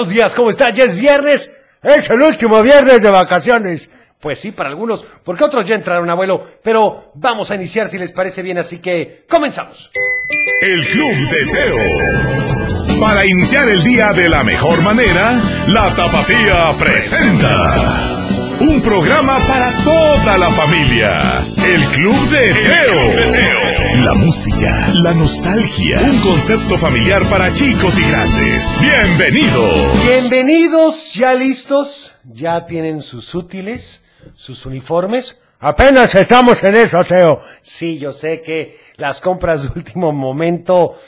Buenos días, ¿cómo está? Ya es viernes. Es el último viernes de vacaciones. Pues sí, para algunos, porque otros ya entraron, abuelo. Pero vamos a iniciar si les parece bien, así que comenzamos. El Club de Teo. Para iniciar el día de la mejor manera, la Tapatía presenta. Un programa para toda la familia. El Club de Teo. La música, la nostalgia. Un concepto familiar para chicos y grandes. Bienvenidos. Bienvenidos, ya listos. Ya tienen sus útiles, sus uniformes. Apenas estamos en eso, Teo. Sí, yo sé que las compras de último momento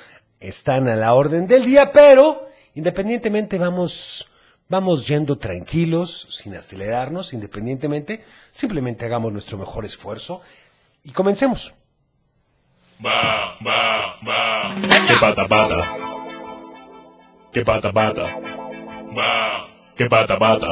están a la orden del día, pero independientemente vamos vamos yendo tranquilos, sin acelerarnos, independientemente, simplemente hagamos nuestro mejor esfuerzo y comencemos. Va, va, va. Que pata pata. Que pata pata. Va. Que pata pata.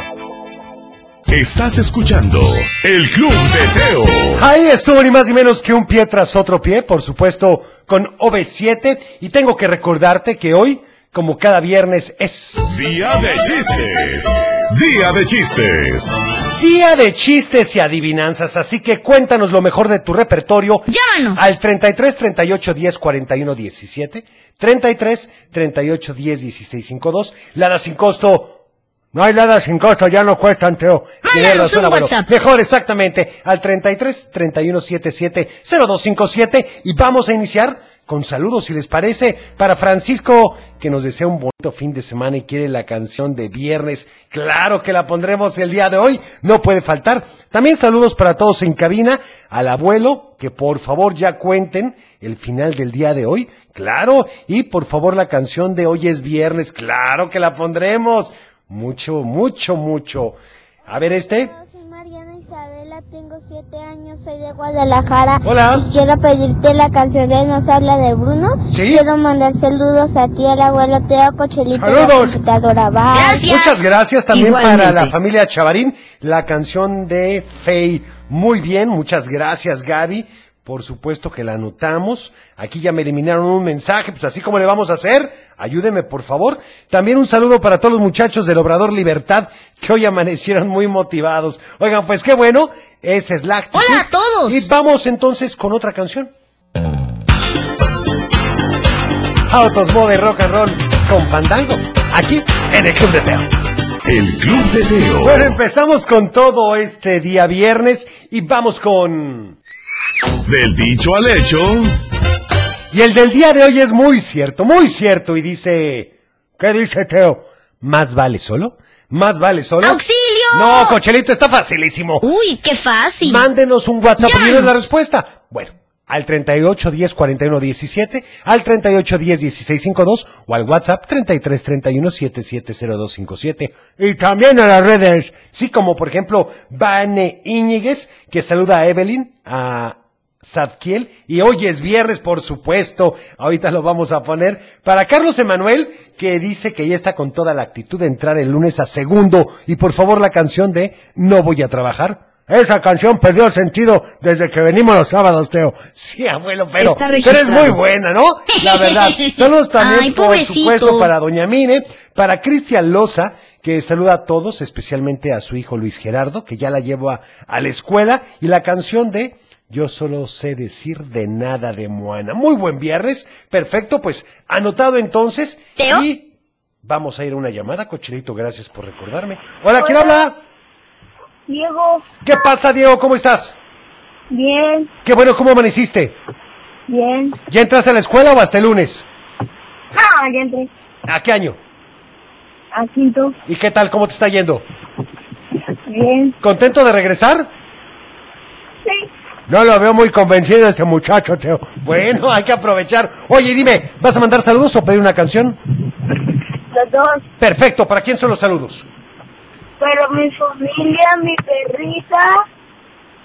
Estás escuchando El Club de Teo. Ahí estuvo ni más ni menos que un pie tras otro pie, por supuesto, con OV7, y tengo que recordarte que hoy, como cada viernes, es Día de chistes. Día de chistes. día de chistes y adivinanzas, así que cuéntanos lo mejor de tu repertorio. Llámanos. Al 33 38 10 41 17, 33 38 10 16 52, Lada sin costo. No hay nada sin costo, ya no cuestan, Teo. Mándanos un. WhatsApp. Mejor, exactamente. Al 33 31 77 0257 y vamos a iniciar con saludos, si les parece, para Francisco, que nos desea un bonito fin de semana y quiere la canción de viernes. Claro que la pondremos el día de hoy, no puede faltar. También saludos para todos en cabina, al abuelo, que por favor ya cuenten el final del día de hoy. Claro, y por favor la canción de hoy es viernes, claro que la pondremos. Mucho, mucho, mucho. A ver este. Hola, Soy Mariana Isabela, tengo siete años, soy de Guadalajara. Hola. Y quiero pedirte la canción de Nos habla de Bruno. Sí. Quiero mandar saludos a ti, al abuelo Teo Cochelito la Saludos. Gracias. Muchas gracias también Igualmente. para la familia Chavarín, la canción de Fey. Muy bien, muchas gracias Gaby. Por supuesto que la anotamos. Aquí ya me eliminaron un mensaje, pues así como le vamos a hacer. Ayúdeme, por favor. También un saludo para todos los muchachos del Obrador Libertad que hoy amanecieron muy motivados. Oigan, pues qué bueno. Esa es la actitud. Hola a todos. Y vamos entonces con otra canción. Autos, moda y rock and roll con Fandango. Aquí en el Club de Teo. El Club de Teo. Bueno, empezamos con todo este día viernes y vamos con... Del dicho al hecho. Y el del día de hoy es muy cierto, muy cierto y dice... ¿Qué dice Teo? ¿Más vale solo? ¿Más vale solo? ¡Auxilio! No, Cochelito, está facilísimo. Uy, qué fácil. Mándenos un WhatsApp pidiendo la respuesta. Bueno, al 38 10 41 17, al 38 10 16 52 o al WhatsApp 33 31 7702 57. Y también a las redes, sí, como por ejemplo Vane Íñiguez, que saluda a Evelyn, a Zadkiel, y hoy es viernes, por supuesto, ahorita lo vamos a poner, para Carlos Emanuel, que dice que ya está con toda la actitud de entrar el lunes a segundo, y por favor la canción de No voy a trabajar. Esa canción perdió sentido desde que venimos los sábados, Teo. Sí, abuelo, pero, pero es muy buena, ¿no? La verdad. Saludos también, Ay, por supuesto, para Doña Mine, para Cristian Loza, que saluda a todos, especialmente a su hijo Luis Gerardo, que ya la llevo a, la escuela, y la canción de Yo solo sé decir de nada de Moana. Muy buen viernes, perfecto, pues anotado entonces. ¿Teo? Y vamos a ir a una llamada, Cochelito, gracias por recordarme. Hola, ¿quién habla? Diego, ¿Qué pasa, Diego? ¿Cómo estás? bien, Qué bueno, ¿cómo amaneciste? bien. ¿Ya entraste a la escuela o hasta el lunes? Ah, ya entré. ¿A qué año? A quinto, ¿Y qué tal? ¿Cómo te está yendo? bien. ¿Contento de regresar? Sí. No lo veo muy convencido este muchacho, Teo. Bueno, hay que aprovechar. Oye, dime, ¿vas a mandar saludos o pedir una canción? Los dos. Perfecto, ¿para quién son los saludos? Pero mi familia, mi perrita,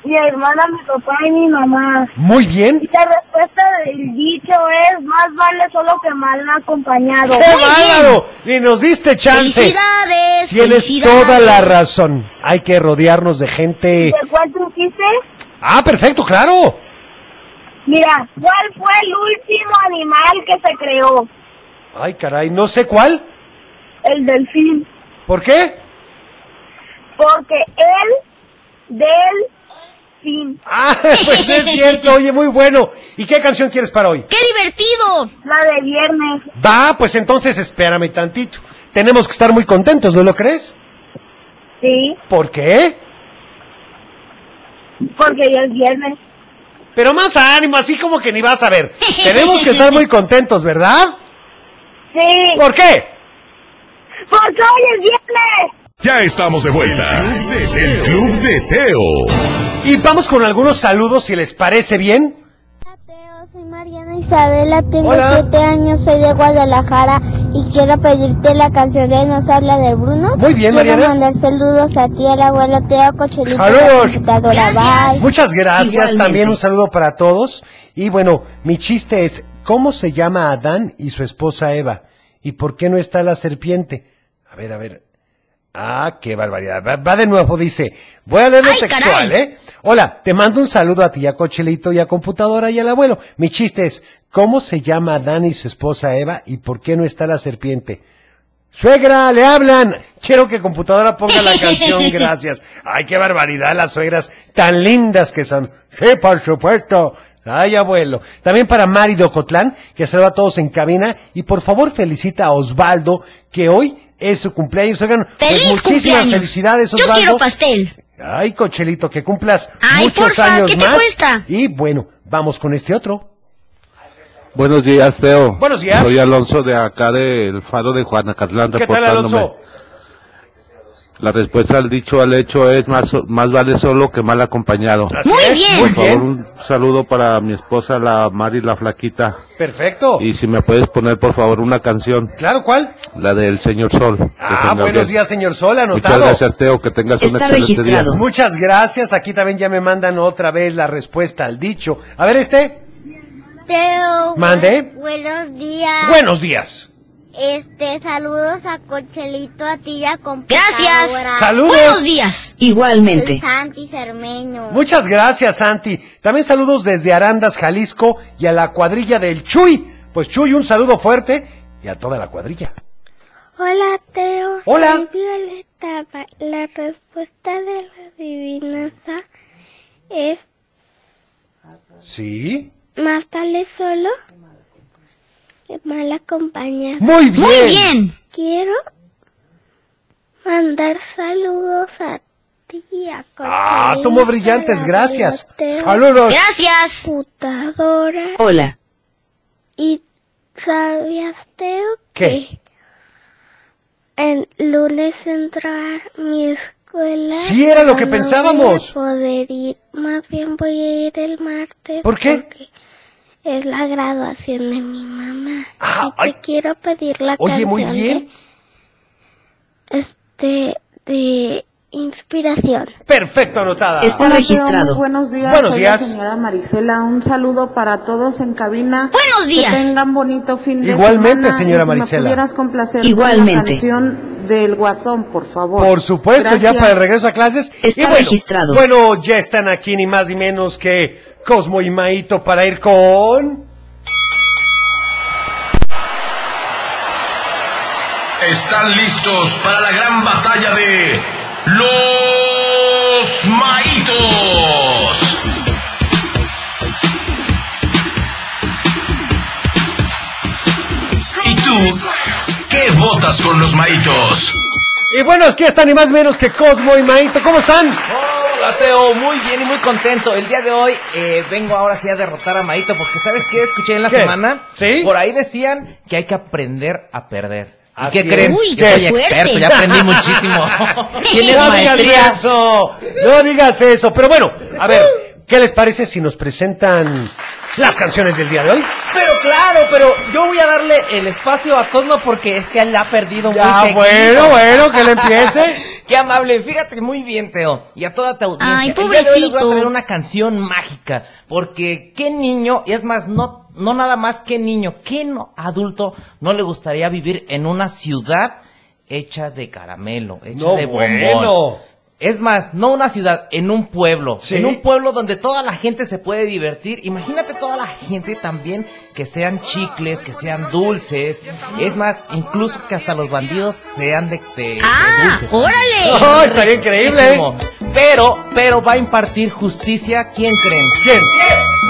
mi hermana, mi papá y mi mamá. Muy bien. Y la respuesta del dicho es, más vale solo que mal acompañado. ¡Qué bárbaro! Y nos diste chance. Felicidades. Tienes felicidades. toda la razón. Hay que rodearnos de gente. ¿De cuál tú hiciste? Ah, perfecto, claro. Mira, ¿cuál fue el último animal que se creó? Ay, caray, no sé cuál. el delfín. ¿Por qué? Porque el delfín. Ah, pues es cierto, oye, muy bueno. ¿Y qué canción quieres para hoy? ¡Qué divertido! La de viernes. Va, pues entonces espérame tantito. Tenemos que estar muy contentos, ¿no lo crees? Sí, ¿Por qué? porque ya es viernes. Pero más ánimo, así como que ni vas a ver. Tenemos que estar muy contentos, ¿verdad? Sí, ¿Por qué? porque hoy es viernes. Ya estamos de vuelta. El Club de Teo. Y vamos con algunos saludos, si les parece bien. Hola, Teo, soy Mariana Isabela, tengo Hola. 7 años, soy de Guadalajara y quiero pedirte la canción de Nos habla de Bruno. Muy bien, quiero Mariana. mandar saludos a ti, al abuelo Teo Cochelito, computadora, bye. Muchas gracias, Igualmente. también un saludo para todos. Y bueno, mi chiste es, ¿cómo se llama Adán y su esposa Eva? ¿Y por qué no está la serpiente? A ver, a ver. Ah, qué barbaridad. Va, va de nuevo, dice. Voy a leerlo textual, caray. ¿eh? Hola, te mando un saludo a ti, a Cochelito y a computadora y al abuelo. Mi chiste es, ¿cómo se llama Adán y su esposa Eva? ¿Y por qué no está la serpiente? Suegra, le hablan. Quiero que computadora ponga la canción, gracias. Ay, qué barbaridad, las suegras tan lindas que son. Sí, por supuesto. Ay, abuelo. También para Mari de Ocotlán, que saluda a todos en cabina. Y por favor felicita a Osvaldo, que hoy es su cumpleaños. Oigan, pues ¡Feliz muchísimas cumpleaños! felicidades, Yo Osvaldo. quiero pastel. Ay, Cochelito, que cumplas Ay, muchos porfa, años ¿qué te más. cuesta? Y bueno, vamos con este otro. Buenos días, Teo. Buenos días. Soy Alonso de acá del Faro de Juanacatlán, ¿Qué tal, reportándome. Alonso? La respuesta al dicho al hecho es más, más vale solo que mal acompañado. Así Muy es, bien. Por favor, un saludo para mi esposa, la Mari la Flaquita. Perfecto. Y si me puedes poner, por favor, una canción, Claro, ¿cuál? la del Señor Sol. Ah, buenos Gabriel. días, señor Sol, Muchas anotado. gracias, Teo. Que tengas un Está excelente registrado. día. Muchas gracias. Aquí también ya me mandan otra vez la respuesta al dicho. A ver, este. Teo, Mande. buenos días. Buenos días. Este, saludos a Cochelito, a ti y a computadora. Gracias. Saludos. Buenos días. Soy Igualmente. Santi Cermeño. Muchas gracias, Santi. También saludos desde Arandas, Jalisco y a la cuadrilla del Chuy. Pues Chuy, un saludo fuerte y a toda la cuadrilla. Hola, Teo. Hola. Soy Violeta. Va- La respuesta de la adivinanza es ¿Sí? más vale solo que mal acompañado. Muy bien. Muy bien. Quiero mandar saludos a ti, a Ah, tomo brillantes, gracias. Saludos. Gracias. computadora. Hola. ¿Y sabías, Teo, ¿Qué? que en lunes entró a mi escuela? Sí, era lo que No pensábamos. Voy a poder ir, más bien voy a ir el martes. ¿Por qué? Porque es la graduación de mi mamá. Ah, y te ay. quiero pedir la Oye, canción muy bien. de, este, de inspiración. Perfecto, anotada. Está Hola, registrado. muy buenos días. Buenos Soy días. La señora Marisela, un saludo para todos en cabina. Buenos días. Que tengan bonito fin de Igualmente, semana. señora Y si Marisela. Me pudieras complacer Igualmente. con la canción del Guasón, por favor. Por supuesto, ya para el regreso a clases. Está Y bueno, registrado. Bueno, ya están aquí ni más ni menos que Cosmo y Maito para ir con... Están listos para la gran batalla de los maitos. ¿Y tú qué votas con los maitos? Y bueno, aquí están ni más ni menos que Cosmo y Maito. ¿Cómo están? Hola Teo, muy bien y muy contento. El día de hoy eh, vengo ahora sí a derrotar a Maito porque ¿sabes qué? Escuché en la ¿Qué? semana. ¿Sí? Por ahí decían que hay que aprender a perder. ¿Y Así qué creen? Uy, que qué soy experto, ya aprendí muchísimo. Tienes No digas maestría. eso, no digas eso. Pero bueno, a ver, ¿qué les parece si nos presentan las canciones del día de hoy? Pero claro, pero yo voy a darle el espacio a Cosmo porque es que él ha perdido muy Ya, seguido. bueno, bueno, que le empiece. Qué amable, fíjate muy bien, Teo. Y a toda tu audiencia. Ay, El día de hoy les voy a pobrecito. traer una canción mágica. Porque qué niño, y es más, no, no nada más qué niño, qué no- adulto no le gustaría vivir en una ciudad hecha de caramelo, hecha No, de bombón. bueno. Es más, no una ciudad, en un pueblo. Sí. En un pueblo donde toda la gente se puede divertir. Imagínate toda la gente también que sean chicles, que sean dulces. Es más, incluso que hasta los bandidos sean de, de- de ¡Ah! dulces. ¡Órale! Oh, estaría increíble. Riquísimo. Pero, pero va a impartir justicia, ¿quién creen? ¿Quién?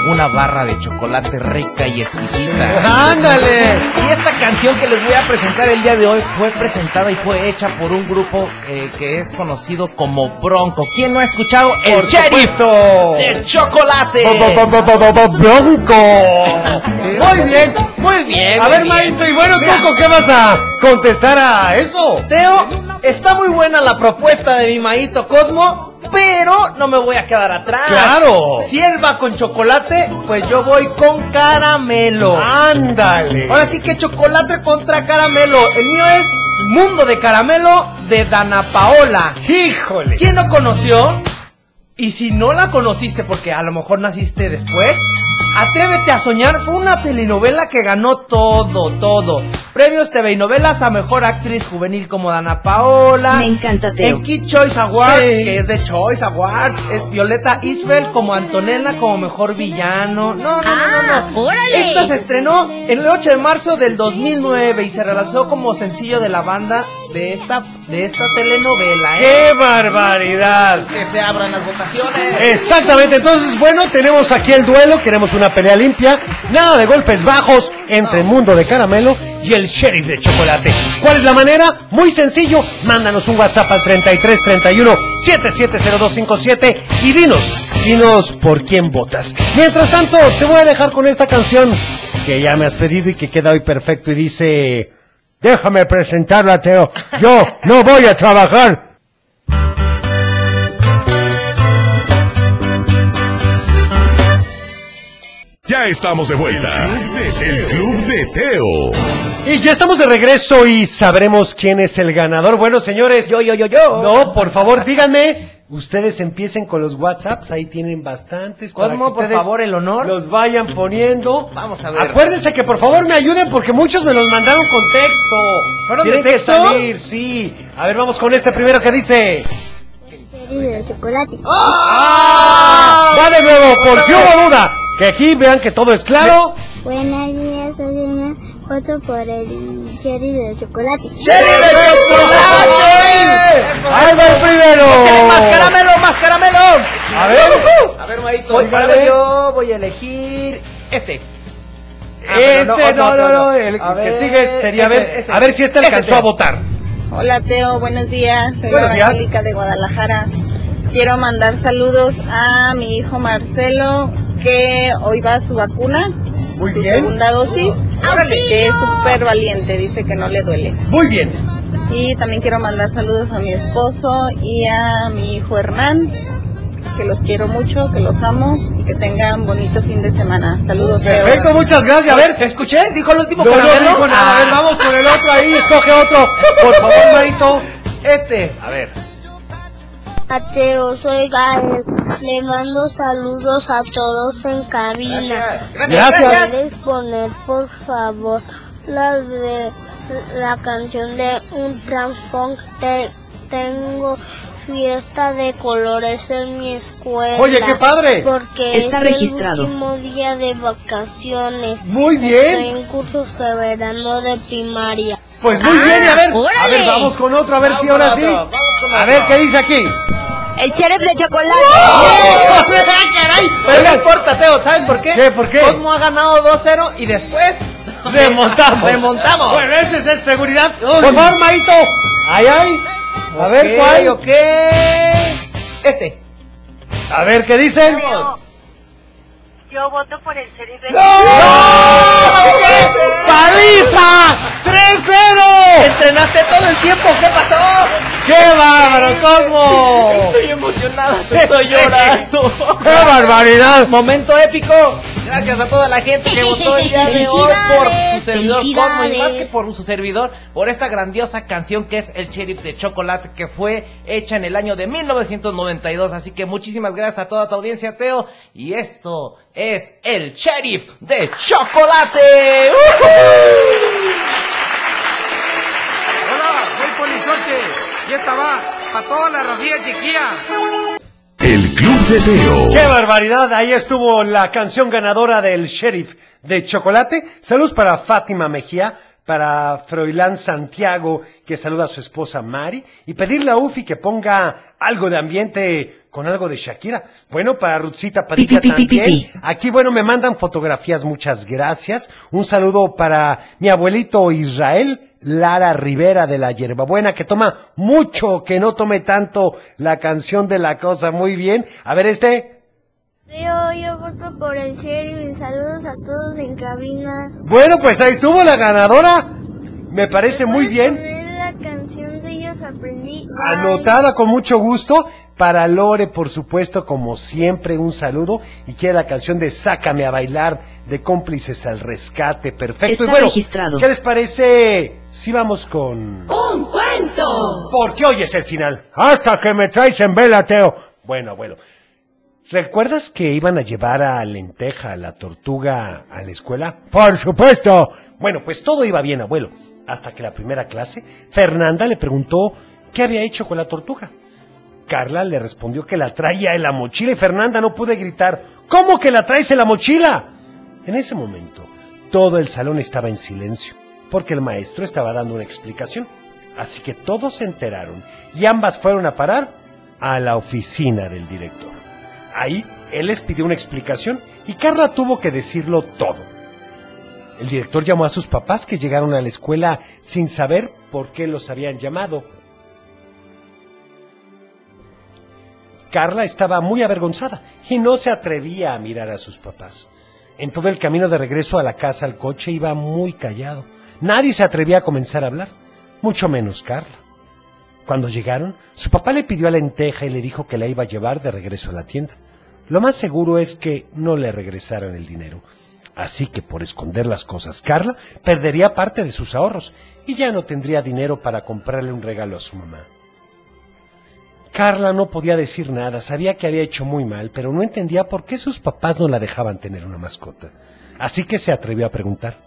Una barra de chocolate rica y exquisita. ¡Ándale! Y esta canción que les voy a presentar el día de hoy fue presentada y fue hecha por un grupo eh, que es conocido como Bronco. ¿Quién no ha escuchado el Por Sheriff de chocolate? Bronco. Muy bien. Muy bien. A ver, bien. Maito, y bueno, Mira, Coco, ¿qué vas a contestar a eso? Teo, está muy buena la propuesta de mi maíto Cosmo, pero no me voy a quedar atrás. Claro. Si él va con chocolate, pues yo voy con caramelo. Ándale. Ahora sí que chocolate contra caramelo. El mío es Mundo de Caramelo de Dana Paola. Híjole. ¿Quién no conoció? Y si no la conociste porque a lo mejor naciste después, Atrévete a soñar fue una telenovela que ganó todo, todo. Premios TV y novelas a mejor actriz juvenil como Dana Paola. Me encanta, Teo. En Kid Choice Awards, Sí. que es de Choice Awards. eh, Violeta Isfel como Antonella como mejor villano. No, no, no, no, no. Ah, órale. Esta se estrenó en el 8 de marzo del 2009 y se relanzó como sencillo de la banda de esta, de esta telenovela. ¿eh? ¡Qué barbaridad! Que se abran las votaciones. Exactamente, entonces bueno, tenemos aquí el duelo, queremos una pelea limpia, nada de golpes bajos entre el mundo de caramelo y el sheriff de chocolate. ¿Cuál es la manera? Muy sencillo, mándanos un WhatsApp al 33 31 770257 y dinos, dinos por quién votas. Mientras tanto, te voy a dejar con esta canción que ya me has pedido y que queda hoy perfecto y dice, déjame presentarla, Teo, yo no voy a trabajar. Ya estamos de vuelta. El Club de Teo. Y ya estamos de regreso y sabremos quién es el ganador. Bueno, señores. Yo, yo, yo, yo. No, por favor, díganme. Ustedes empiecen con los WhatsApps, ahí tienen bastantes. que por favor, el honor. Los vayan poniendo. Vamos a ver. Acuérdense que por favor me ayuden porque muchos me los mandaron con texto. ¿Fueron de Tienen que texto? salir, sí. A ver, vamos con este primero que dice. de chocolate. ¡Ah! Va de nuevo, por si hubo duda. Que aquí vean que todo es claro. Buenos días, soy una foto por el cherry de chocolate. ¡Cherry de chocolate! Ahí va el primero. ¡Échale más caramelo, más caramelo! A ver. A ver, Maito. Voy, yo voy a elegir este. Ah, Este, no, otro, no, otro, no, otro. el A que ver, sigue sería a ese, ver, ese. a ver si este Ese, alcanzó Teo. a votar. Hola Teo, buenos días. Soy Buenos la días. De Guadalajara. Quiero mandar saludos a mi hijo Marcelo, que hoy va a su vacuna, Muy su bien, segunda dosis, que es súper valiente, dice que no le duele. muy bien. Y también quiero mandar saludos a mi esposo y a mi hijo Hernán, que los quiero mucho, que los amo y que tengan bonito fin de semana. Saludos. Perfecto, muchas gracias. A ver, ¿Escuché? ¿Dijo el último no, no caramelo? dijo nada. A ver, vamos con el otro ahí, escoge otro. Por favor, Marito. Este. A ver. Mateo, soy Gael. Le mando saludos a todos en cabina. Gracias. Gracias. ¿Puedes poner, por favor, la de la canción de un transfunk? Te- tengo fiesta de colores en mi escuela. Oye, qué padre. Porque Está es registrado. el último día de vacaciones. Muy Estoy bien. en cursos de verano de primaria. Pues muy bien, y a ver, a órale. ver, vamos con otro, a ver si Vamos ahora con sí. otro, con A ver, ¿qué dice aquí? El sheriff de chocolate. caray! Pero no importa, Teo, ¿sabes por qué? ¿Qué? ¿Por qué? Cosmo ha ganado 2-0 y después... Remontamos. Remontamos. Bueno, ese es seguridad. Por favor, Maito. Ahí, ahí. A ver, Ok, ¿cuál? Ok. Este. A ver, ¿qué dicen? Yo voto por el sheriff de ¡Paliza! ¡3-0! Entrenaste todo el tiempo, ¿qué pasó? ¡Qué bárbaro, Cosmo! Estoy emocionado, estoy llorando. ¡Qué barbaridad! Momento épico. Gracias a toda la gente que votó el día de hoy por su servidor Cosmo y más que por su servidor, por esta grandiosa canción que es El Sheriff de Chocolate que fue hecha en el año de 1992. Así que muchísimas gracias a toda tu audiencia, Teo. Y esto es El Sheriff de Chocolate. Soy Polichoche y esta va para toda la racía chiquilla. El Club de Teo. ¡Qué barbaridad! Ahí estuvo la canción ganadora del Sheriff de Chocolate. Saludos para Fátima Mejía, para Froilán Santiago, que saluda a su esposa Mari, y pedirle a Ufi que ponga algo de ambiente con algo de Shakira. Bueno, para Rutzita Padilla Pi, pi, pi, pi, también. Aquí, bueno, me mandan fotografías, muchas gracias. Un saludo para mi abuelito Israel. Lara Rivera de la Hierbabuena, que toma mucho, que no tome tanto la canción de la cosa. Muy bien. A ver, este. Yo, yo voto por el sheriff y saludos a todos en cabina. Bueno, pues ahí estuvo la ganadora. Me parece muy bien. Poner la canción de ellos aprendí. Anotada con mucho gusto. Para Lore, por supuesto, como siempre, un saludo. Y quiere la canción de Sácame a bailar de cómplices al rescate. Perfecto. Está y bueno, registrado. ¿qué les parece si vamos con... ¡Un cuento! Porque hoy es el final. Hasta que me traes en vela, Teo. Bueno, abuelo. ¿Recuerdas que iban a llevar a Lenteja, la tortuga, a la escuela? Por supuesto. Bueno, pues todo iba bien, abuelo. Hasta que la primera clase, Fernanda le preguntó qué había hecho con la tortuga. Carla le respondió que la traía en la mochila y Fernanda no pude gritar, ¿cómo que la traes en la mochila? En ese momento, todo el salón estaba en silencio, porque el maestro estaba dando una explicación. Así que todos se enteraron y ambas fueron a parar a la oficina del director. Ahí él les pidió una explicación y Carla tuvo que decirlo todo. El director llamó a sus papás que llegaron a la escuela sin saber por qué los habían llamado. Carla estaba muy avergonzada y no se atrevía a mirar a sus papás. En todo el camino de regreso a la casa al coche iba muy callado. Nadie se atrevía a comenzar a hablar, mucho menos Carla. Cuando llegaron, su papá le pidió a Lenteja y le dijo que la iba a llevar de regreso a la tienda. Lo más seguro es que no le regresaran el dinero. Así que por esconder las cosas, Carla perdería parte de sus ahorros y ya no tendría dinero para comprarle un regalo a su mamá. Carla no podía decir nada, sabía que había hecho muy mal, pero no entendía por qué sus papás no la dejaban tener una mascota. Así que se atrevió a preguntar,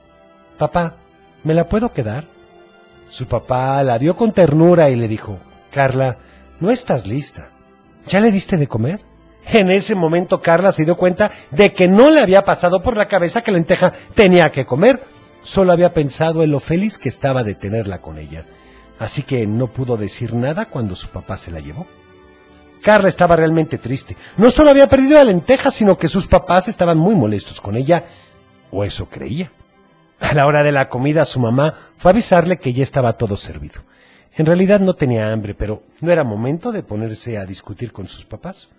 Papá, ¿me la puedo quedar? Su papá la vio con ternura y le dijo, Carla, no estás lista. ¿Ya le diste de comer? En ese momento Carla se dio cuenta de que no le había pasado por la cabeza que Lenteja tenía que comer. Solo había pensado en lo feliz que estaba de tenerla con ella. Así que no pudo decir nada cuando su papá se la llevó. Carla estaba realmente triste. No solo había perdido a Lenteja, sino que sus papás estaban muy molestos con ella, o eso creía. A la hora de la comida, su mamá fue a avisarle que ya estaba todo servido. En realidad no tenía hambre, pero no era momento de ponerse a discutir con sus papás.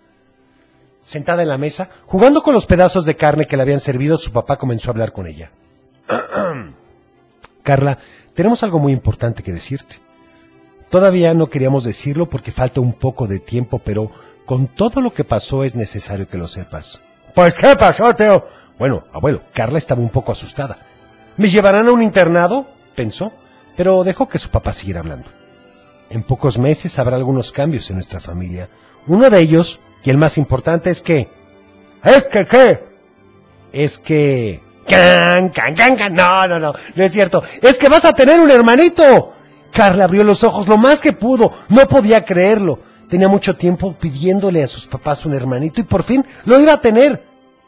Sentada en la mesa, jugando con los pedazos de carne que le habían servido, su papá comenzó a hablar con ella. Carla, tenemos algo muy importante que decirte. Todavía no queríamos decirlo porque falta un poco de tiempo, pero con todo lo que pasó es necesario que lo sepas. Pues, ¿qué pasó, Teo? Bueno, abuelo, Carla estaba un poco asustada. ¿Me llevarán a un internado? pensó, pero dejó que su papá siguiera hablando. En pocos meses habrá algunos cambios en nuestra familia. Uno de ellos, y el más importante, es que... ¿Es que qué? Es que... ¡Can, can, can, can! No, no, no, no es cierto. Es que vas a tener un hermanito. Carla abrió los ojos lo más que pudo. No podía creerlo. Tenía mucho tiempo pidiéndole a sus papás un hermanito y por fin lo iba a tener.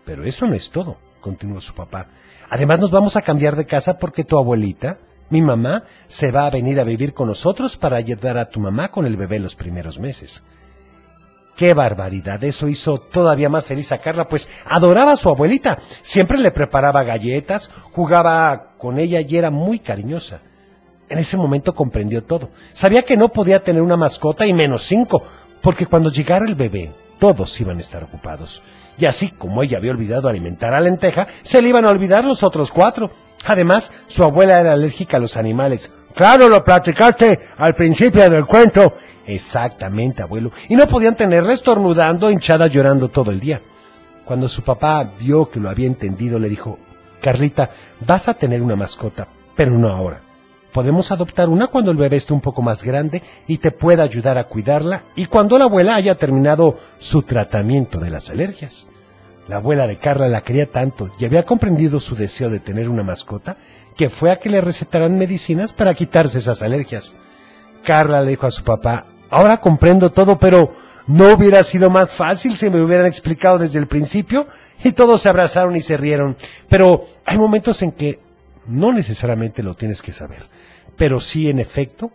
Pero eso no es todo, continuó su papá. Además nos vamos a cambiar de casa porque tu abuelita, mi mamá, se va a venir a vivir con nosotros para ayudar a tu mamá con el bebé los primeros meses. ¡Qué barbaridad! Eso hizo todavía más feliz a Carla, pues adoraba a su abuelita. Siempre le preparaba galletas, jugaba con ella y era muy cariñosa. En ese momento comprendió todo. Sabía que no podía tener una mascota y menos cinco, porque cuando llegara el bebé, todos iban a estar ocupados. Y así como ella había olvidado alimentar a Lenteja, se le iban a olvidar los otros cuatro. Además, su abuela era alérgica a los animales. Claro, lo platicaste al principio del cuento. Exactamente, abuelo. Y no podían tenerla estornudando, hinchada, llorando todo el día. Cuando su papá vio que lo había entendido, le dijo, Carlita, vas a tener una mascota, pero no ahora. Podemos adoptar una cuando el bebé esté un poco más grande y te pueda ayudar a cuidarla y cuando la abuela haya terminado su tratamiento de las alergias. La abuela de Carla la quería tanto y había comprendido su deseo de tener una mascota que fue a que le recetaran medicinas para quitarse esas alergias. Carla le dijo a su papá, ahora comprendo todo, pero no hubiera sido más fácil si me hubieran explicado desde el principio y todos se abrazaron y se rieron. Pero hay momentos en que no necesariamente lo tienes que saber, pero sí en efecto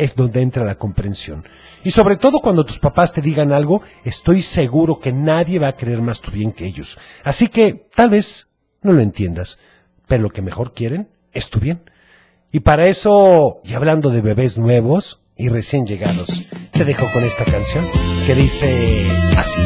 es donde entra la comprensión. Y sobre todo cuando tus papás te digan algo, estoy seguro que nadie va a querer más tu bien que ellos. Así que tal vez no lo entiendas, pero lo que mejor quieren es tu bien. Y para eso, y hablando de bebés nuevos y recién llegados, te dejo con esta canción que dice así.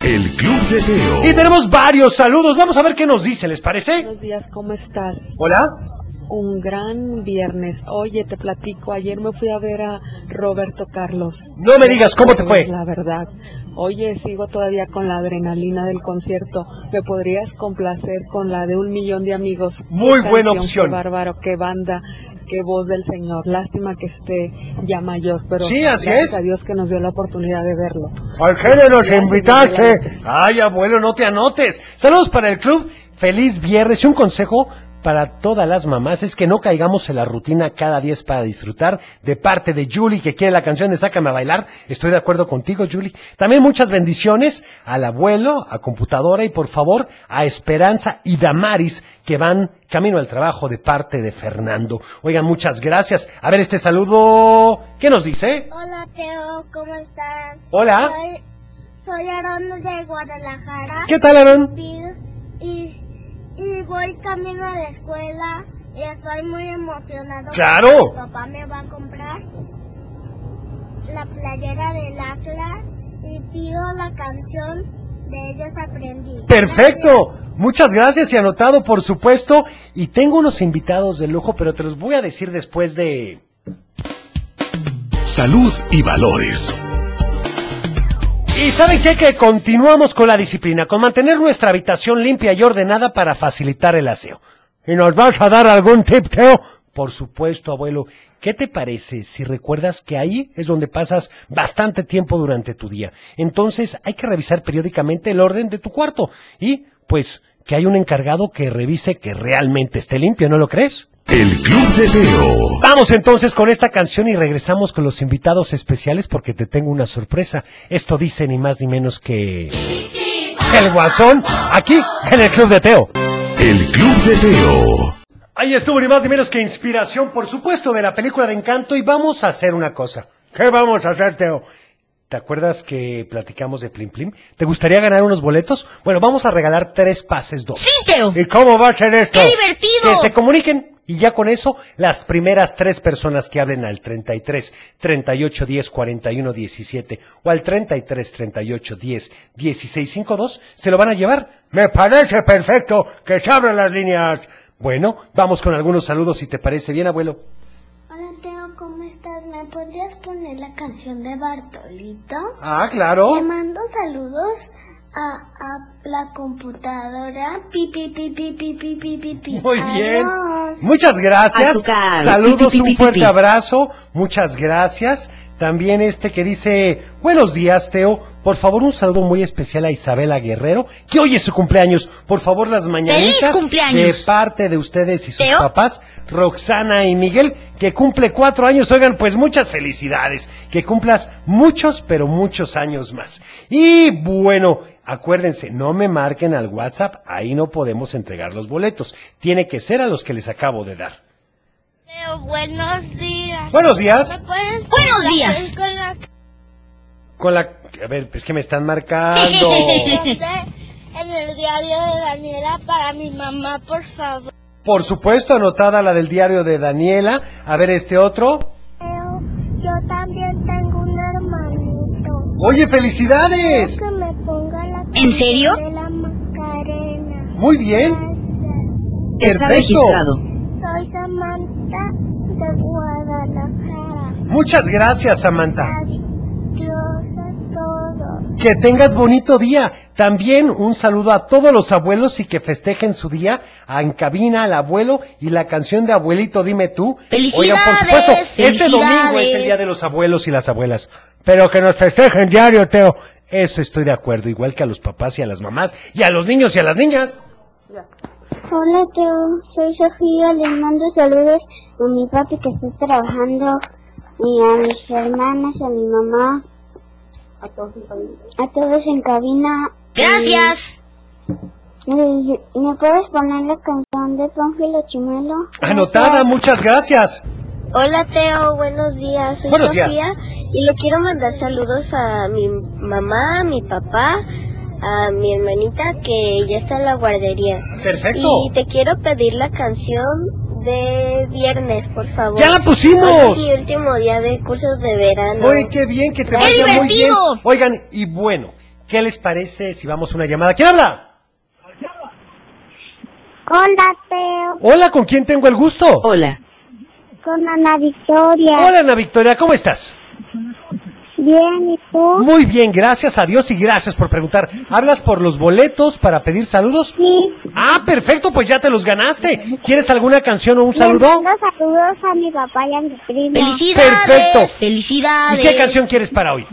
El Club de Teo. Y tenemos varios saludos. Vamos a ver qué nos dice, ¿les parece? Buenos días, ¿cómo estás? Hola. Un gran viernes. Oye, te platico, ayer me fui a ver a Roberto Carlos. No me digas, ¿cómo te fue? Pues, La verdad. Oye, sigo todavía con la adrenalina del concierto. ¿Me podrías complacer con la de un millón de amigos? Muy buena opción. Qué bárbaro, qué banda, qué voz del Señor. Lástima que esté ya mayor, pero Sí, así gracias es. a Dios que nos dio la oportunidad de verlo. ¿Al género nos invitaste? adelante. Ay, abuelo, no te anotes. Saludos para el club. Feliz viernes. Y un consejo para todas las mamás es que no caigamos en la rutina cada día es para disfrutar. De parte de Julie, que quiere la canción de Sácame a bailar. Estoy de acuerdo contigo, Julie. También muchas bendiciones al abuelo, a computadora y por favor a Esperanza y Damaris, que van camino al trabajo de parte de Fernando. Oigan, muchas gracias. A ver este saludo. ¿Qué nos dice? Hola Teo, ¿cómo están? Hola. Soy, soy Aaron de Guadalajara. ¿Qué tal, Aaron? Y, y voy camino a la escuela y estoy muy emocionado. ¡Claro! Mi papá me va a comprar la playera del Atlas y pido la canción de ellos aprendí. Perfecto. Muchas gracias y anotado, por supuesto. Y tengo unos invitados de lujo, pero te los voy a decir después de... Salud y valores. Y ¿saben qué? Que continuamos con la disciplina, con mantener nuestra habitación limpia y ordenada para facilitar el aseo. ¿Y nos vas a dar algún tip, Teo? Por supuesto, abuelo. ¿Qué te parece si recuerdas que ahí es donde pasas bastante tiempo durante tu día? Entonces hay que revisar periódicamente el orden de tu cuarto y, pues, que hay un encargado que revise que realmente esté limpio, ¿no lo crees? El Club de Teo. Vamos entonces con esta canción y regresamos con los invitados especiales porque te tengo una sorpresa. Esto dice ni más ni menos que... El Guasón, aquí en el Club de Teo. El Club de Teo. Ahí estuvo ni más ni menos que inspiración, por supuesto, de la película de Encanto y vamos a hacer una cosa. ¿Qué vamos a hacer, Teo? ¿Te acuerdas que platicamos de Plim Plim? ¿Te gustaría ganar unos boletos? Bueno, vamos a regalar tres pases dos. ¡Sí, Teo! ¿Y cómo va a ser esto? ¡Qué divertido! Que se comuniquen y ya con eso las primeras tres personas que hablen al 33 38 10 41 17 o al 33 38 10 16 52 se lo van a llevar. Me parece perfecto que se abran las líneas. Bueno, vamos con algunos saludos si te parece bien, abuelo. Hola Teo, ¿cómo estás? ¿Me podrías poner la canción de Bartolito? Ah, claro. Te mando saludos a, a la computadora. Pi, pi, pi, pi, pi, pi, pi, pi, pi. Muy bien. Adiós. Muchas gracias. Azúcar. Saludos, Pi, pi, pi, un pi, fuerte pi. abrazo. Muchas gracias. También este que dice, buenos días, Teo. Por favor, un saludo muy especial a Isabela Guerrero, que hoy es su cumpleaños. Por favor, las mañanitas. ¡Feliz cumpleaños! De parte de ustedes y sus ¿Teo? papás, Roxana y Miguel, que cumple cuatro años. Oigan, pues muchas felicidades. Que cumplas muchos, pero muchos años más. Y bueno, acuérdense, no me marquen al WhatsApp. Ahí no podemos entregar los boletos. Tiene que ser a los que les acabo de dar. Teo, buenos días. Buenos días. ¿Me puedes Buenos días. Con la Con la... A ver, es que me están marcando. en el diario de Daniela para mi mamá, por favor. Por supuesto, anotada la del diario de Daniela. A ver, este otro. Teo, yo también tengo un hermanito. Oye, felicidades. Que ¿En serio? Muy bien. Gracias. Está Perfecto. registrado. Soy Samantha de Guadalajara. Muchas gracias, Samantha. Adiós a todos. Que tengas bonito día. También un saludo a todos los abuelos y que festejen su día. A En cabina al abuelo y la canción de abuelito, dime tú. Oigan, por supuesto, este domingo es el día de los abuelos y las abuelas. Pero que nos festejen diario, Teo. Eso estoy de acuerdo, igual que a los papás y a las mamás y a los niños y a las niñas. Hola Teo, soy Sofía, les mando saludos a mi papi que está trabajando y a mis hermanas, a mi mamá, a todos en cabina. Gracias. ¿Me, me puedes poner la canción de Pánfilo Chimelo? Anotada, muchas gracias. Hola Teo, buenos días. Soy Buenos Sofía días. y le quiero mandar saludos a mi mamá, a mi papá, a mi hermanita que ya está en la guardería. Perfecto. Y te quiero pedir la canción de viernes, por favor. ¡Ya la pusimos! Hoy es mi último día de cursos de verano. Oye, qué bien, que te ¡Qué vaya muy bien. divertido! Oigan, y bueno, ¿qué les parece si vamos a una llamada? ¿Quién habla? Hola, Teo. Hola, ¿con quién tengo el gusto? Hola. Con Ana Victoria. Hola, Ana Victoria, ¿cómo estás? Bien, ¿y tú? Muy bien, gracias a Dios y gracias por preguntar. ¿Hablas por los boletos para pedir saludos? Sí. Ah, perfecto, pues ya te los ganaste. ¿Quieres alguna canción o un saludo? Mando saludos a mi papá y a mi primo. Felicidades. Perfecto. Felicidades. ¿Y qué canción quieres para hoy?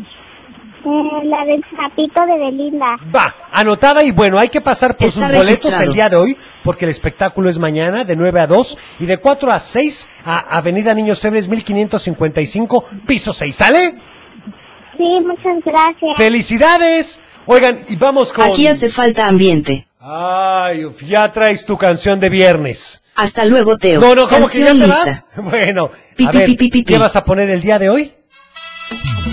Eh, la del sapito de Belinda. Va, anotada y bueno, hay que pasar por Está sus boletos registrado. el día de hoy, porque el espectáculo es mañana de 9 a 2 y de 4 a 6 a Avenida Niños Febres 1555, piso 6. ¿Sale? Sí, muchas gracias. ¡Felicidades! Oigan, y vamos con... Aquí hace falta ambiente. Ay, uf, ya traes tu canción de viernes. Hasta luego, Teo. No, no, ¿cómo que ya Canción te lista. vas? Bueno, Pi, a pi, ver, pi, pi, pi, ¿qué vas a poner el día de hoy?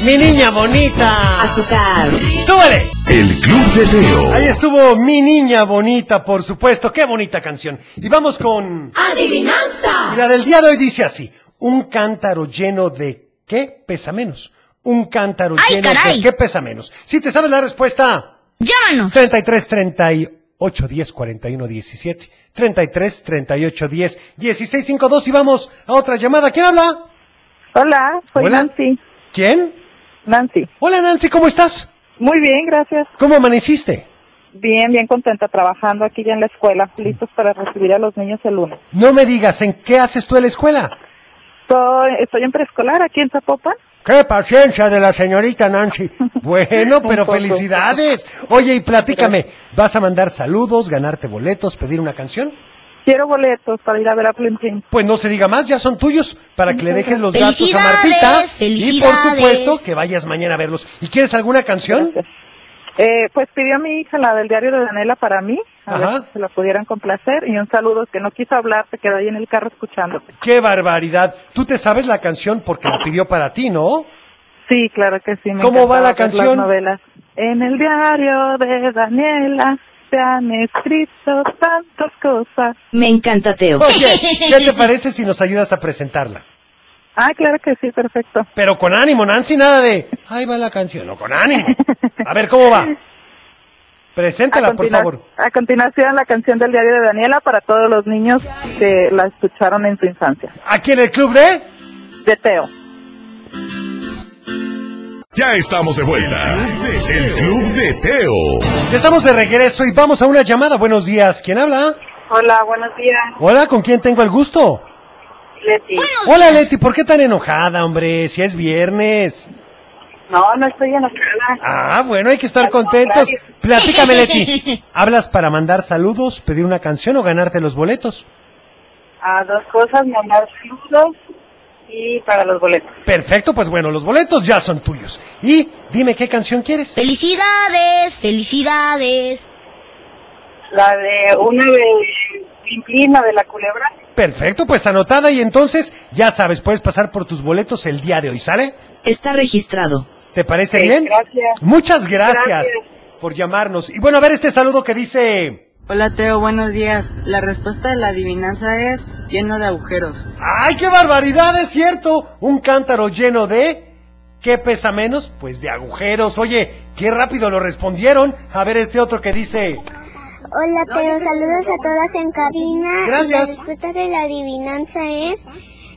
¡Mi niña bonita! Azúcar. ¡Súbele! El Club de Teo. Ahí estuvo Mi Niña Bonita, por supuesto. ¡Qué bonita canción! Y vamos con... Adivinanza. Y la del día de hoy dice así. Un cántaro lleno de... ¿Qué pesa menos? Un cántaro ¡Ay, lleno caray! de... ¿Qué pesa menos? Si te sabes la respuesta... Llámanos. 33 38 10 41 17 33 38 10 16 52 y vamos a otra llamada. ¿Quién habla? Hola, soy Hola. Nancy. ¿Quién? Nancy. Hola Nancy, ¿cómo estás? Muy bien, gracias. ¿Cómo amaneciste? Bien, bien contenta trabajando aquí ya en la escuela, listos para recibir a los niños el lunes. No me digas, ¿en qué haces tú en la escuela? Soy, estoy en preescolar aquí en Zapopan. ¡Qué paciencia de la señorita Nancy! Bueno, pero felicidades. Oye, y platícame, ¿vas a mandar saludos, ganarte boletos, pedir una canción? Quiero boletos para ir a ver a Plim Plim. Pues no se diga más, ya son tuyos, para que le dejes los datos a Martita. Y por supuesto, que vayas mañana a verlos. ¿Y quieres alguna canción? Eh, pues pidió mi hija la del diario de Daniela para mí, a ver Ajá. si se la pudieran complacer. Y un saludo que no quiso hablar, se quedó ahí en el carro escuchándote. ¡Qué barbaridad! Tú te sabes la canción porque la pidió para ti, ¿no? Sí, claro que sí. me ¿Cómo va la ver canción? Las novelas. En el diario de Daniela se han escrito tantas cosas. Me encanta, Teo. Oye, ¿qué te parece si nos ayudas a presentarla? Ah, claro que sí, perfecto. Pero con ánimo, Nancy, nada de... Ahí va la canción, no, con ánimo. A ver, ¿cómo va? Preséntala, por favor. A continuación, la canción del diario de Daniela para todos los niños que la escucharon en su infancia. Aquí en el club de... De Teo. Ya estamos de vuelta. El Club de Teo. Estamos de regreso y vamos a una llamada. Buenos días, ¿quién habla? Hola, buenos días. Hola, ¿con quién tengo el gusto? Leti. Hola, Leti, ¿por qué tan enojada, hombre? Si es viernes. No, no estoy enojada. Ah, bueno, hay que estar contentos. Platícame, Leti. ¿Hablas para mandar saludos, pedir una canción o ganarte los boletos? A dos cosas, mandar saludos y para los boletos. Perfecto, pues bueno, los boletos ya son tuyos. Y dime qué canción quieres. Felicidades, felicidades. La de una de Pimplina de la culebra. Perfecto, pues anotada y entonces ya sabes, puedes pasar por tus boletos el día de hoy, ¿sale? Está registrado. ¿Te parece Sí, bien? gracias. Muchas gracias, Gracias. por llamarnos. Y bueno, a ver este saludo que dice... Hola Teo, buenos días. La respuesta de la adivinanza es lleno de agujeros. ¡Ay, qué barbaridad! Es cierto, un cántaro lleno de... ¿Qué pesa menos? Pues de agujeros. Oye, qué rápido lo respondieron. A ver este otro que dice... Hola, Teo. Saludos a todas en cabina. Gracias. La respuesta de la adivinanza es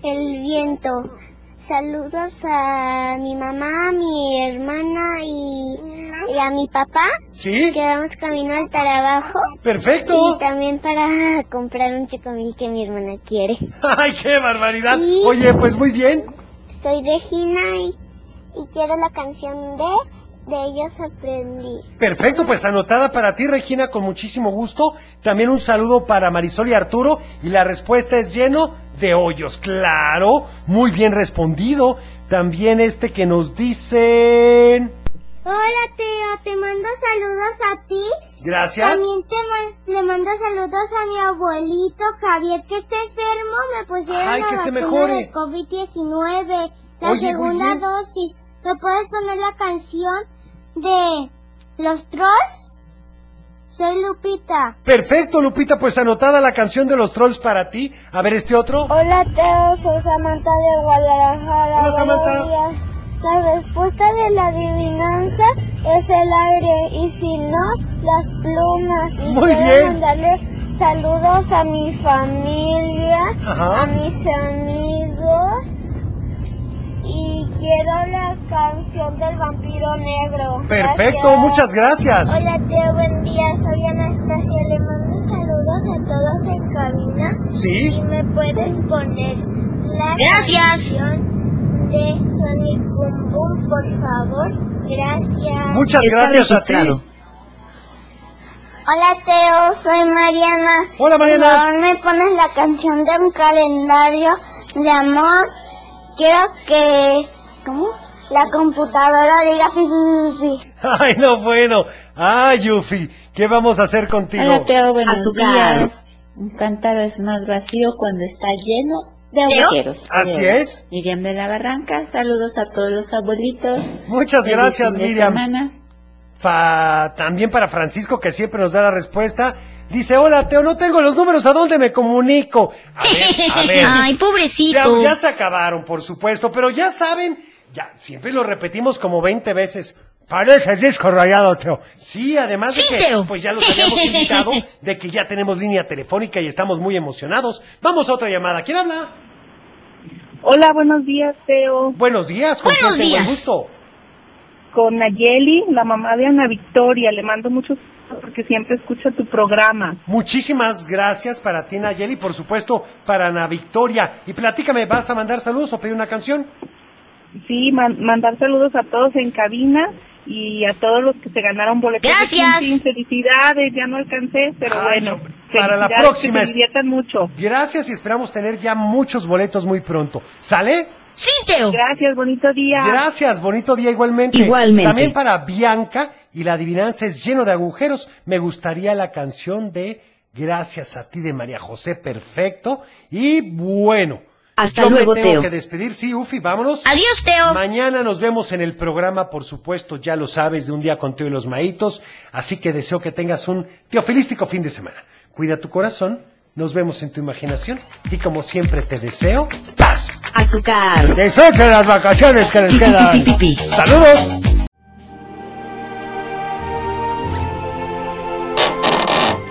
el viento. Saludos a mi mamá, a mi hermana y, y a mi papá. ¿Sí? Que vamos camino al trabajo. Perfecto. Y también para comprar un chocomil que mi hermana quiere. ¡Ay, qué barbaridad! Oye, pues muy bien. Soy Regina y, y quiero la canción de de ellos aprendí. Perfecto, pues anotada para ti, Regina, con muchísimo gusto. También un saludo para Marisol y Arturo. Y la respuesta es lleno de hoyos, claro. Muy bien respondido. También este que nos dicen... Hola Teo, te mando saludos a ti. Gracias. También te le mando saludos a mi abuelito Javier que está enfermo. Me pusieron Ay, la que se vacuna mejore. de COVID-19, la Oye, segunda dosis. ¿Me puedes poner la canción de los Trolls? Soy Lupita. Perfecto, Lupita, pues anotada la canción de los trolls para ti. A ver este otro. Hola Teo, soy Samantha de Guadalajara. Hola, Samantha. Buenos días. La respuesta de la adivinanza es el aire y si no, las plumas. Y Muy quiero bien. mandarle saludos a mi familia, Ajá. a mis amigos quiero la canción del vampiro negro. Perfecto, Gracias. muchas gracias. Hola Teo, buen día. Soy Anastasia. Le mando saludos a todos en cabina. Sí. ¿Y me puedes poner la Gracias. canción de Sonic Boom Boom, por favor? Gracias. Muchas Está gracias a ti. Hola Teo, soy Mariana. Hola, Mariana. Por favor, me pones la canción de un calendario de amor. Quiero que... ¿Cómo? La computadora diga pi, pi, pi, pi. Ay, no, bueno. Ay, Yufi, ¿qué vamos a hacer contigo? Hola Teo, buenos Azúcar. días. Un cántaro es más vacío cuando está lleno de ¿Teo? agujeros. Así Teo. es. Miriam de la Barranca, saludos a todos los abuelitos. Muchas Feliz gracias, fin de Miriam. semana. Fa- también para Francisco, que siempre nos da la respuesta. Dice, hola, Teo, no tengo los números, ¿a dónde me comunico? A ver, a ver. Ay, Ya, pobrecito. ya se acabaron, por supuesto, pero ya saben, ya, siempre lo repetimos como 20 veces. Parece disco rayado, Teo. Sí, además Sí, de que, Teo. pues ya los habíamos invitado, de que ya tenemos línea telefónica y estamos muy emocionados. Vamos a otra llamada. ¿Quién habla? Hola, buenos días, Teo. Buenos días, ¿con Buenos quién tengo el días. gusto? Con Nayeli, la mamá de Ana Victoria. Le mando muchos saludos porque siempre escucha tu programa. Muchísimas gracias para ti, Nayeli, por supuesto, para Ana Victoria. Y platícame, ¿vas a mandar saludos o pedir una canción? Sí, man- mandar saludos a todos en cabina y a todos los que se ganaron boletos. Gracias. Tintín. Felicidades, ya no alcancé, pero Ay, bueno. no, para la próxima Que es- se mucho. Gracias y esperamos tener ya muchos boletos muy pronto. ¿Sale? Sí, Teo. Gracias, bonito día. Gracias, bonito día igualmente. Igualmente. También para Bianca, y la adivinanza es lleno de agujeros, me gustaría la canción de Gracias a ti de María José, perfecto. Y bueno. Hasta yo luego, me tengo Teo. que despedir, sí, Ufi, vámonos. Adiós, Teo. Mañana nos vemos en el programa, por supuesto, ya lo sabes, de un día con Teo y los Maitos. Así que deseo que tengas un teofilístico fin de semana. Cuida tu corazón, nos vemos en tu imaginación. Y como siempre te deseo, paz. Azúcar. Disfruten las vacaciones que les quedan. Saludos.